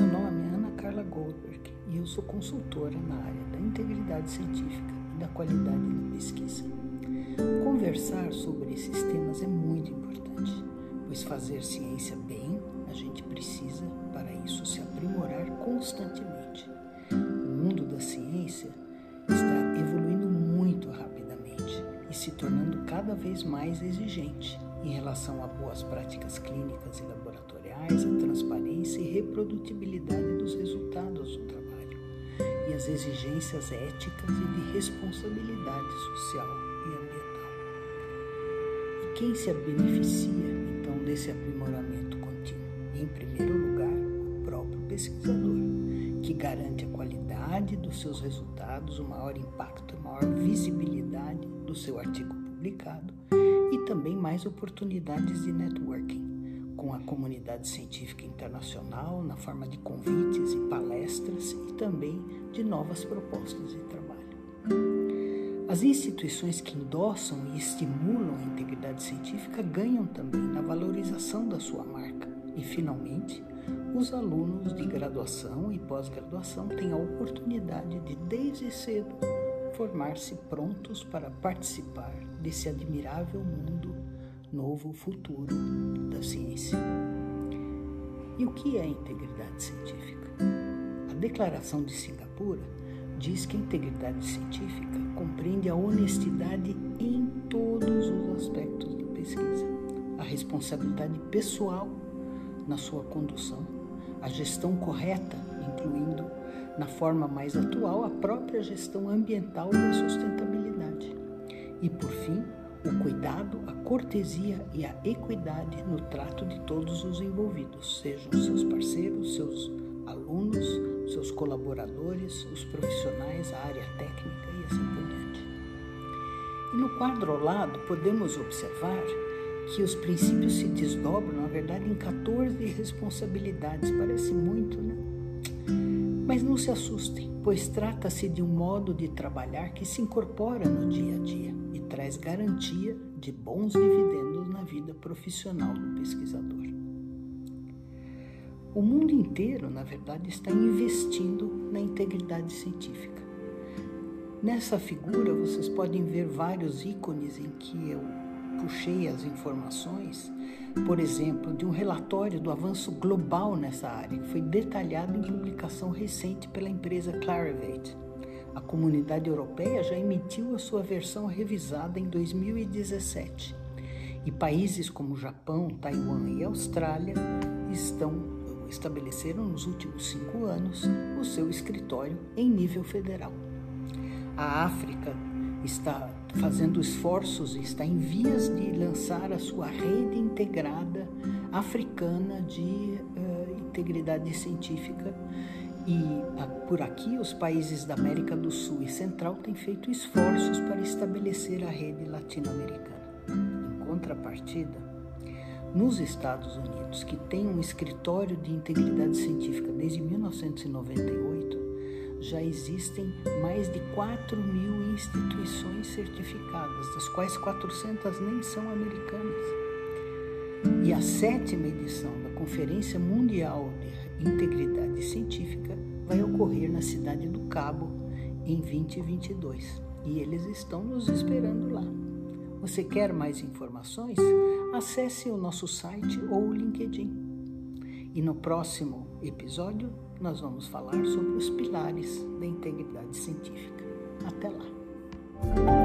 Meu nome é Ana Carla Goldberg e eu sou consultora na área da integridade científica e da qualidade da pesquisa. Conversar sobre esses temas é muito importante, pois fazer ciência bem a gente precisa, para isso, se aprimorar constantemente. O mundo da ciência está se tornando cada vez mais exigente em relação a boas práticas clínicas e laboratoriais, a transparência e reprodutibilidade dos resultados do trabalho e as exigências éticas e de responsabilidade social e ambiental. E quem se beneficia então desse aprimoramento contínuo? Em primeiro lugar, o próprio pesquisador, garante a qualidade dos seus resultados, o maior impacto, a maior visibilidade do seu artigo publicado e também mais oportunidades de networking com a comunidade científica internacional na forma de convites e palestras e também de novas propostas de trabalho. As instituições que endossam e estimulam a integridade científica ganham também na valorização da sua marca. E, finalmente, os alunos de graduação e pós-graduação têm a oportunidade de, desde cedo, formar-se prontos para participar desse admirável mundo novo futuro da ciência. E o que é integridade científica? A Declaração de Singapura diz que a integridade científica compreende a honestidade em todos os aspectos da pesquisa, a responsabilidade pessoal na sua condução, a gestão correta, incluindo na forma mais atual a própria gestão ambiental e a sustentabilidade. E por fim, o cuidado, a cortesia e a equidade no trato de todos os envolvidos, sejam seus parceiros, seus alunos, seus colaboradores, os profissionais, a área técnica e assim por diante. E no quadro ao lado podemos observar que os princípios se desdobram, na verdade, em 14 responsabilidades. Parece muito, né? Mas não se assustem, pois trata-se de um modo de trabalhar que se incorpora no dia a dia e traz garantia de bons dividendos na vida profissional do pesquisador. O mundo inteiro, na verdade, está investindo na integridade científica. Nessa figura, vocês podem ver vários ícones em que eu puxei as informações, por exemplo, de um relatório do avanço global nessa área, que foi detalhado em publicação recente pela empresa Clarivate. A comunidade europeia já emitiu a sua versão revisada em 2017. E países como Japão, Taiwan e Austrália estão estabeleceram nos últimos cinco anos o seu escritório em nível federal. A África está fazendo esforços e está em vias de lançar a sua rede integrada africana de uh, integridade científica. E uh, por aqui, os países da América do Sul e Central têm feito esforços para estabelecer a rede latino-americana. Em contrapartida, nos Estados Unidos, que tem um escritório de integridade científica desde 1998, já existem mais de 4 mil instituições certificadas, das quais 400 nem são americanas. E a sétima edição da Conferência Mundial de Integridade Científica vai ocorrer na cidade do Cabo em 2022 e eles estão nos esperando lá. Você quer mais informações? Acesse o nosso site ou o LinkedIn. E no próximo episódio nós vamos falar sobre os pilares da integridade científica. Até lá!